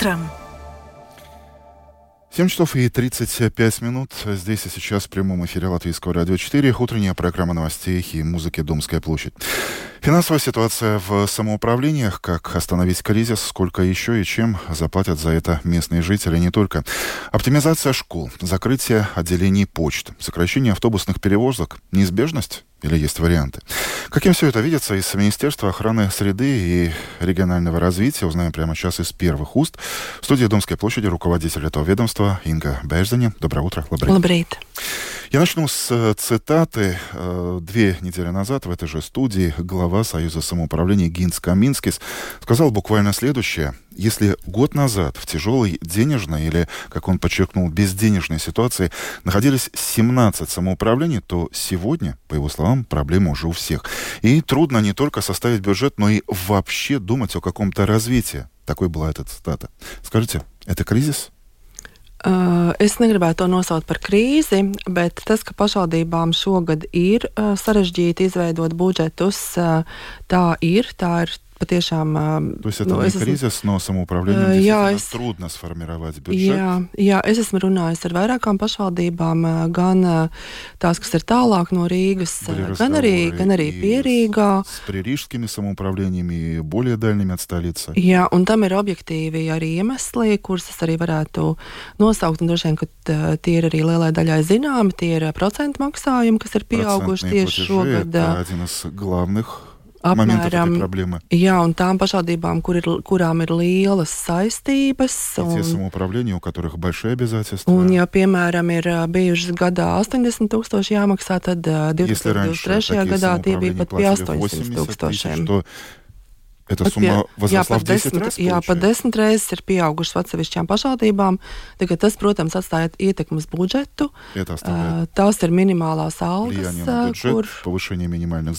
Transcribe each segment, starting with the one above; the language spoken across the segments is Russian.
утром. 7 часов и 35 минут. Здесь и сейчас в прямом эфире Латвийского радио 4. Утренняя программа новостей и музыки «Думская площадь». Финансовая ситуация в самоуправлениях, как остановить кризис, сколько еще и чем заплатят за это местные жители, не только. Оптимизация школ, закрытие отделений почт, сокращение автобусных перевозок, неизбежность или есть варианты? Каким все это видится из Министерства охраны среды и регионального развития, узнаем прямо сейчас из первых уст. В студии Домской площади руководитель этого ведомства Инга Берзиня. Доброе утро. Labrīt. Labrīt. Я начну с э, цитаты. Э, две недели назад в этой же студии глава Союза самоуправлений Гинтс Каминскис сказал буквально следующее. Если год назад в тяжелой денежной или, как он подчеркнул, безденежной ситуации находились 17 самоуправлений, то сегодня, по его словам, проблема уже у всех. И трудно не только составить бюджет, но и вообще думать о каком-то развитии. Такой была эта цитата. Скажите, это кризис? Uh, es negribētu to nosaukt par krīzi, bet tas, ka pašvaldībām šogad ir uh, sarežģīti izveidot budžetus, uh, tā ir. Tā ir patiešām. То есть это nu, не кризис, esmu, но самоуправление jā, es, трудно сформировать бюджет. Jā, jā, es esmu runājis ar vairākām pašvaldībām, gan tās, kas ir tālāk no Rīgas, gan arī, gan arī Pierīgā. С пририжскими самоуправлениями, более дальними от столицы. Jā, un tam ir objektīvi arī iemesli, kurus es arī varētu nosaukt, un droši vien, ka tie ir arī lielai daļai zināmi, tie ir procentu maksājumi, kas ir pieauguši tieši šogad. Это один из главных Apmēram, jā, un tām pašvaldībām, kur ir, kurām ir lielas saistības. Un, un, ja, piemēram, ir bijušas gadā 80 tūkstoši jāmaksā, tad 2023. gadā tie bija pat pie 80 tūkstošiem. Эта summa возросла jā, в 10 раз. Jā, pat desmit reizes ir pieaugušas atsevišķām pašvaldībām. Tagad tas, protams, atstāja ietekmi uz budžetu. Uh, tās ir minimālās algas, budžet, kur,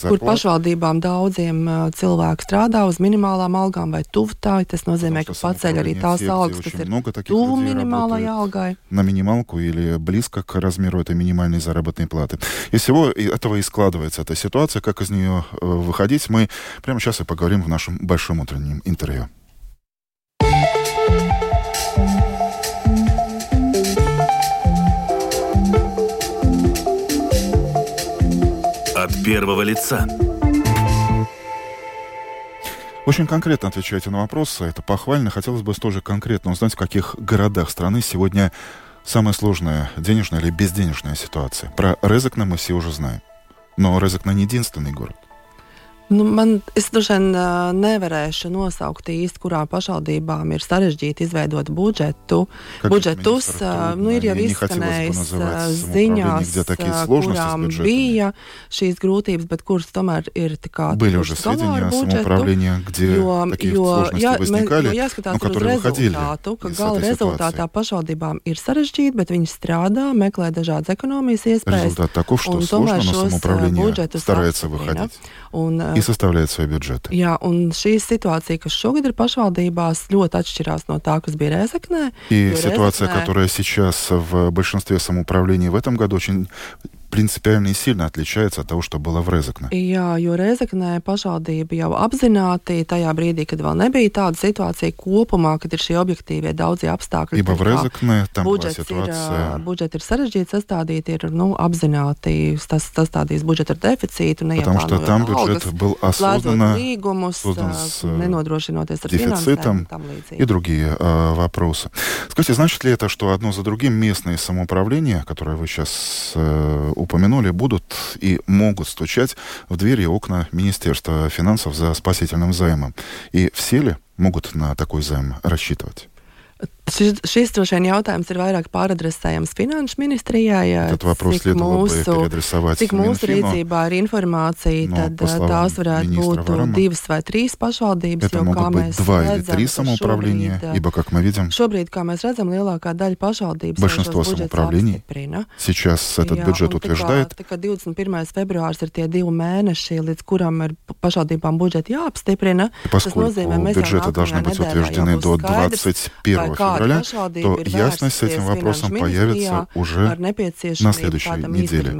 kur pašvaldībām daudziem uh, cilvēki strādā uz minimālām algām vai tuvu tā. Tas nozīmē, ka paceļ arī tās algas, kas ir tuvu минималой алгой. На минималку или близко к размеру этой минимальной заработной платы. Из всего этого и складывается эта ситуация. Как из нее выходить, мы прямо сейчас и поговорим в нашем большом утреннем интервью. От первого лица. Очень конкретно отвечаете на вопросы. Это похвально. Хотелось бы тоже конкретно узнать, в каких городах страны сегодня самая сложная денежная или безденежная ситуация. Про Резекна мы все уже знаем. Но Резекна не единственный город. Nu, man, es droši vien uh, nevarēšu nosaukt īsti, kurām pašvaldībām ir sarežģīti izveidot budžetu. Как budžetus. Uh, nu, ir jau izskanējis ziņās, kurām bija šīs grūtības, bet kuras tomēr ir Были уже сведения о самоуправлении, где jo, такие jo, сложности jā, возникали, jo jāskatās но которые uz rezultātu, ka gala rezultātā pašvaldībām ir sarežģīti, bet viņi strādā, meklē dažādas ekonomijas iespējas. Результат таков, что сложно, но самоуправление старается выходить. Un, и составляет бюджеты. Jā, un šī situācija, kas šogad ir pašvaldībās, ļoti atšķirās no tā, kas bija Резекне. И ситуация, которая сейчас в большинстве самоуправлений в этом году, очень принципиально и сильно отличается от того, что было в Резekne. Jā, jo Rezeknē pašvaldība jau apzināti tajā brīdī, kad vēl nebija tāda situācija kopumā, kad ir šie objektīvie daudzie apstākļi. Ибо в Резekne tam budžets ситуация... ir, budžeti ir sarežģīti sastādīti, ir nu, apzināti tas, sastādījis budžeta ar deficītu, Потому что там бюджет был осознанно līgumus, с ar дефицитом и другие э, вопросы. Скажите, значит ли это, что одно за другим местные самоуправления, которые вы сейчас э, упомянули, будут и могут стучать в двери и окна Министерства финансов за спасительным займом. И все ли могут на такой займ рассчитывать? Šis, šis droši vien jautājums ir vairāk pāradresējams Finanšu ministrijai. Cik mūsu, cik mūsu rīcībā ir informācija, no, tad tās varētu būt Varama. divas vai trīs pašvaldības. Это jo, kā mēs redzam, šobrīd, ибо, как мы видим, šobrīd, kā mēs redzam, lielākā daļa pašvaldības большинство самоуправлений сейчас этот Jā, бюджет утверждает. Tā kā 21. februārs ir tie divi mēneši, līdz kuram ir pašvaldībām budžeti jāapstiprina, tas nozīmē, mēs бюджеты должны быть утверждены до 21 февраля то ясность с этим вопросом появится уже на следующей неделе.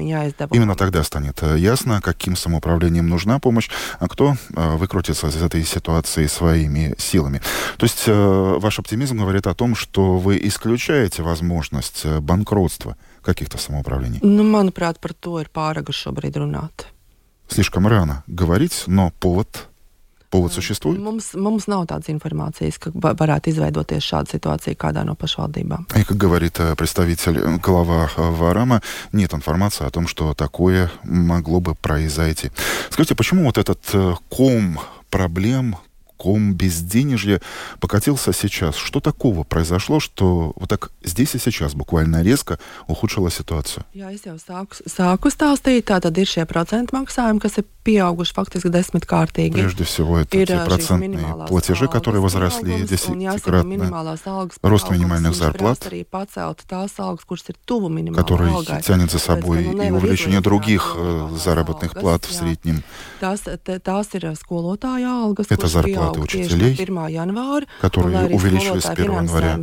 Именно тогда станет э, ясно, каким самоуправлением нужна помощь, а кто э, выкрутится из этой ситуации своими силами. То есть э, ваш оптимизм говорит о том, что вы исключаете возможность банкротства каких-то самоуправлений? Nu, manuprāt, par to ir pāragri šobrīd runāt. Слишком рано говорить, но повод Повод существует? Mums, mums nav tādas информации, как varētu izveidoties šāda ситуация kādā no pašvaldībām. И, как говорит э, представитель э, глава э, Варама, нет информации о том, что такое могло бы произойти. Скажите, почему вот этот ком проблем, ком безденежья покатился сейчас. Что такого произошло, что вот так здесь и сейчас буквально резко ухудшила ситуацию? Jā, es jau sāku, sāku stāstīt, tātad ir šie procentu maksājumi, kas ir pieauguši десяткратīgi. Прежде всего, это ir, те процентные платежи, которые возросли десятикратно. Рост минимальных зарплат, который тянет за собой и увеличение других заработных плат в среднем. Это зарплаты зарплаты учителей, которые увеличились с 1 января.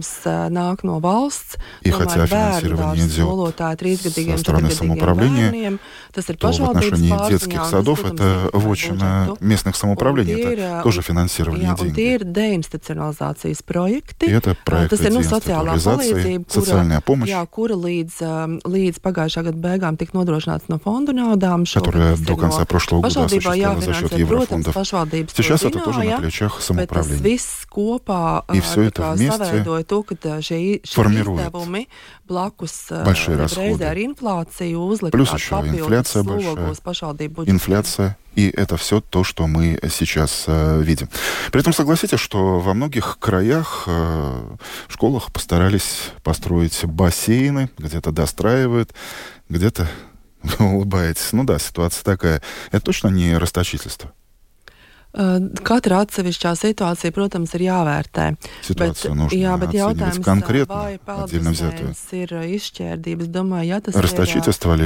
И хотя финансирование идет со стороны самоуправления, то в отношении детских садов это вотчина местных самоуправлений, это тоже финансирование денег. И это проект деинституционализации, социальная помощь, которая до конца прошлого года осуществлялась за счет еврофондов. Сейчас это тоже на плечах плечах самоуправления. И все это вместе формирует большие расходы. Плюс еще инфляция большая. Инфляция. И это все то, что мы сейчас э, видим. При этом согласитесь, что во многих краях э, в школах постарались построить бассейны, где-то достраивают, где-то улыбаетесь. Ну да, ситуация такая. Это точно не расточительство. Katra atsevišķā situācija, protams, ir jāvērtē. Situācija bet, jā, bet jautājums, vai peldbaseins ir izšķērdības, domāju, ja tas ir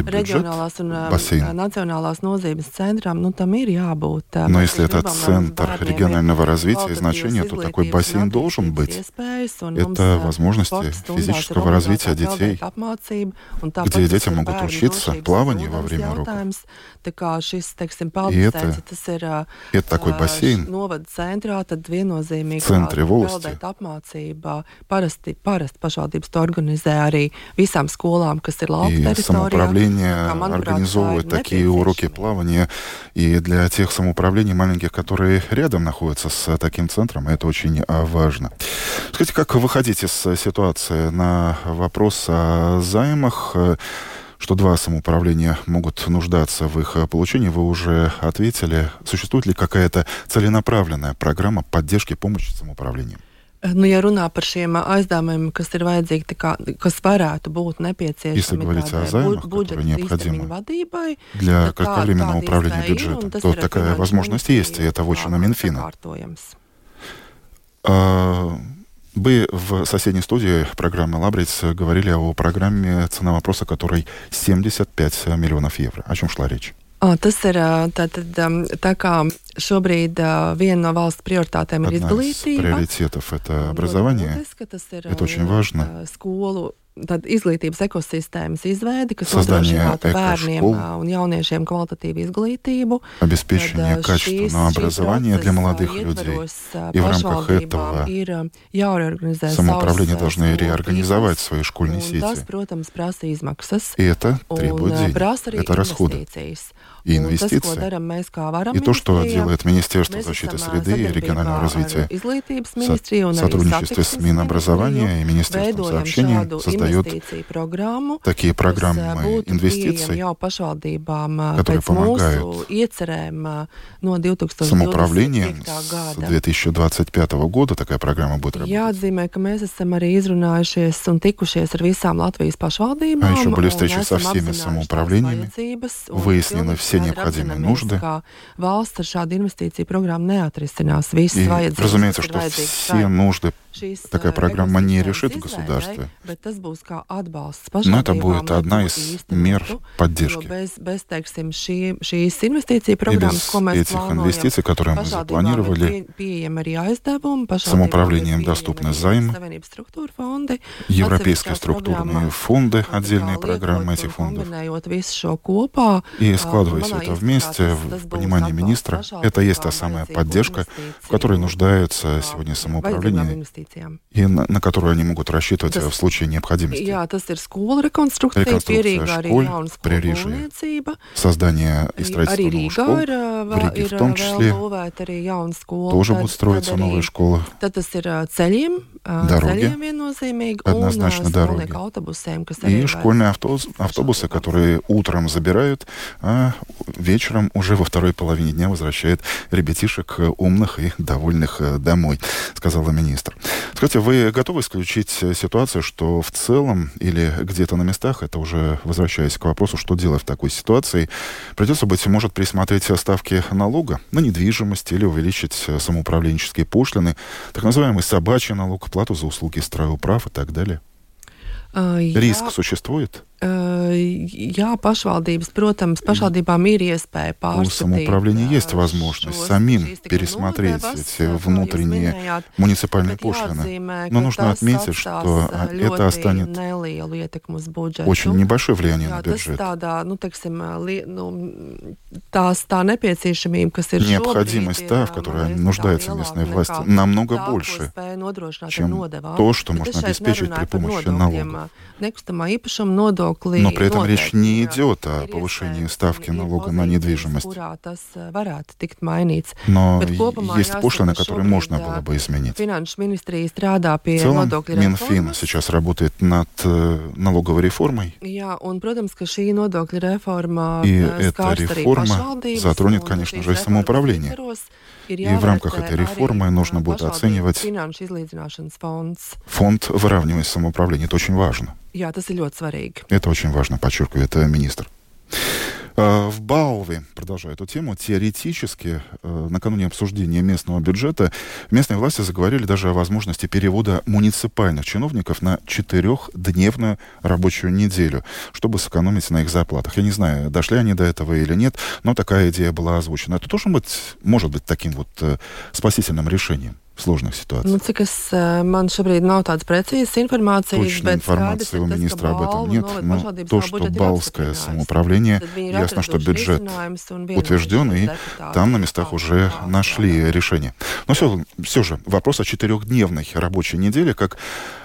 reģionālās un бассейн. национālās nozīmes центрам, ну там ir jābūt. Но если это центр регионального развития и значения, то такой бассейн должен быть. Это возможности физического развития детей, где дети могут учиться плаванию во время уроков. И это, это такой такой бассейн viennozīmīgi центре волости. и самоуправление организовывает такие уроки плавания и для тех самоуправлений маленьких, которые рядом находятся с таким центром, это очень а, важно. Скажите, как выходить из ситуации на вопрос о займах? Что два самоуправления могут нуждаться в их получении, вы уже ответили. Существует ли какая-то целенаправленная программа поддержки помощи самоуправлениям? Nu, ja runā par šiem aizdevumiem, kas ir vajadzīgi, kā, kas varētu būt необходимы для кратковременного управления бюджетом, то такая возможность есть, и это вотчина Минфина. Вы в соседней студии программы «Лабриц» говорили о программе цена вопроса, которой 75 миллионов евро. О чем шла речь? O, tas ir tātad, tā kā šobrīd viena no valsts prioritātēm ir izglītība. приоритетов это образование. Это очень важно. Skolu tāda izglītības ekosistēmas izveidi, kas nodrošinātu bērniem un jauniešiem kvalitatīvu изглитиву. Обеспечение Tad, качественного образования для молодых людей. И в рамках этого самоуправление должны реорганизовать свои школьные сети. И это требует денег. Это расходы и инвестиции. И то, что делает Министерство защиты среды и регионального развития в сотрудничестве с Минобразования и Министерством сообщения создает такие программы инвестиций, которые помогают самоуправлением с 2025 года такая программа будет работать. Jāatzīmē, ka mēs esam arī izrunājušies un tikušies ar visām Latvijas pašvaldībām. А еще были встречи со всеми самоуправлениями, выяснены все необходимые нужды. И, разумеется, что все нужды такая программа не решит в государстве. Но это будет одна из мер поддержки. Без, без, этих инвестиций, которые мы запланировали, самоуправлением доступны займы, европейские структурные фонды, отдельные программы этих фондов. И складывая все это вместе, в понимании министра, это есть та самая поддержка, в которой нуждаются сегодня самоуправление и на, на которую они могут рассчитывать в случае необходимости. Реконструкция школ, Пририжье, создание и строительство новых школ, в Риге в том числе, тоже будут строиться новые школы. Дороги, однозначно дороги. И школьные автобусы, автобусы, которые утром забирают, а вечером уже во второй половине дня возвращают ребятишек умных и довольных э, домой, сказала министр. Скажите, вы готовы исключить ситуацию, что в целом или где-то на местах, это уже возвращаясь к вопросу, что делать в такой ситуации, придется, быть может, присмотреть ставки налога на недвижимость или увеличить самоуправленческие пошлины, так называемый собачий налог, плату за услуги стройуправ и так далее? Риск существует? Jā, pašvaldības, protams, pašvaldībām ir iespēja. У самоуправления есть возможность самим пересмотреть эти внутренние муниципальные пошлины. Но нужно отметить, что это останет очень небольшое влияние на бюджет. Необходимость, та, в которой нуждается местная власть, намного больше, чем то, что можно обеспечить при помощи налогов. Но при этом речь не идет о повышении ставки налога на недвижимость. Но есть пошлины, которые можно было бы изменить. В целом, Минфин сейчас работает над э, налоговой реформой. И эта реформа затронет, конечно же, и самоуправление. И в рамках этой реформы нужно будет оценивать фонд выравнивания самоуправления. Это очень важно. Это очень важно, подчеркивает министр. А, в Бауве, продолжая эту тему, теоретически э, накануне обсуждения местного бюджета местные власти заговорили даже о возможности перевода муниципальных чиновников на четырехдневную рабочую неделю, чтобы сэкономить на их зарплатах. Я не знаю, дошли они до этого или нет, но такая идея была озвучена. Это тоже быть, может быть таким вот э, спасительным решением сложных ситуаций. Nu, cik es, man šobrīd nav tādas precīzas informācijas, Точной информации у министра об этом нет, но то, что Балское самоуправление, ясно, что бюджет утвержден, и там на местах уже нашли решение. Но все, все же вопрос о четырехдневной рабочей неделе, как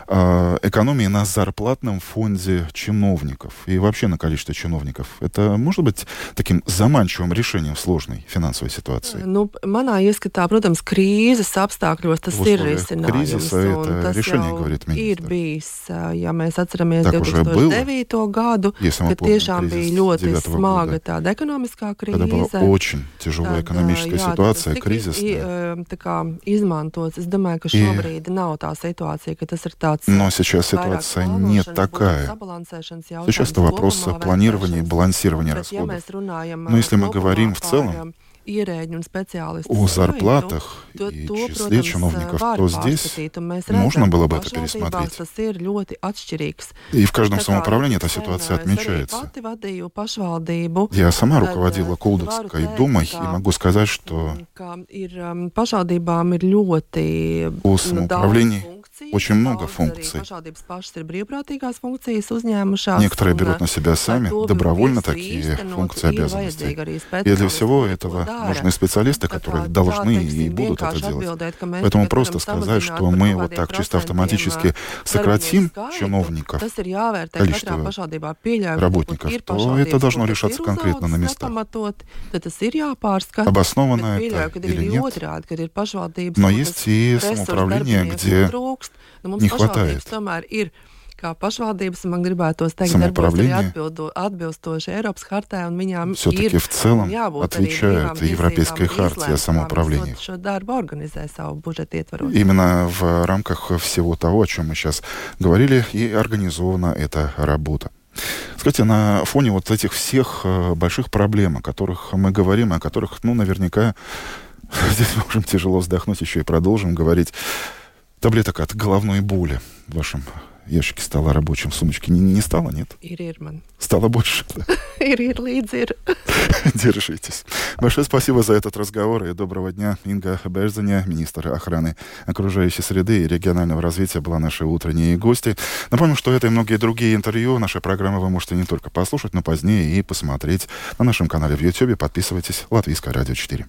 э, экономии на зарплатном фонде чиновников и вообще на количестве чиновников. Это может быть таким заманчивым решением сложной финансовой ситуации? Nu, manā ieskatā, protams, krīzes apstākļos tas ir risinājums. Это решение, говорит министр. Ir bijis, ja mēs atceramies так 2009. gadu, kad tiešām bija ļoti smaga tāda ekonomiskā krīze. Очень тяжелая экономическая jā, ситуация, кризис. Tā kā izmantots. Es domāju, ka šobrīd nav tā situācija, ka tas ir tāds но сейчас ситуация не такая. Сейчас это вопрос планирования и балансирования расходов. Но если мы говорим в целом о зарплатах и числе чиновников, то здесь можно было бы это пересмотреть. И в каждом самоуправлении эта ситуация отмечается. Я сама руководила Кулдовской думой и могу сказать, что у самоуправлений очень много функций. Некоторые берут на себя сами добровольно такие функции обязанности. И для всего этого нужны специалисты, которые должны и будут это делать. Поэтому просто сказать, что мы вот так чисто автоматически сократим чиновников, количество работников, то это должно решаться конкретно на местах. Обоснованно это или нет. Но есть и самоуправление, где не хватает kā pašvaldības, man gribētos teikt, darbojas atbildo, atbilstoši Eiropas hartē, un viņām Все-таки в целом отвечает Европейская хартия о самоуправлении. Именно в рамках всего того, о чем мы сейчас говорили, и организована эта работа. Скажите, на фоне вот этих всех э, больших проблем, о которых мы говорим, о которых, ну, наверняка, здесь можем тяжело вздохнуть, еще и продолжим говорить, Таблеток от головной боли в вашем ящике стола рабочем сумочке не, не стало, нет? Ir, ir man. Стало больше, да? līdz ir. Держитесь. Большое спасибо за этот разговор и доброго дня. Инга Берзаня, министр охраны окружающей среды и регионального развития, была нашей утренней гости. Напомню, что это и многие другие интервью нашей программы вы можете не только послушать, но позднее и посмотреть на нашем канале в YouTube. Подписывайтесь. Латвийское радио 4.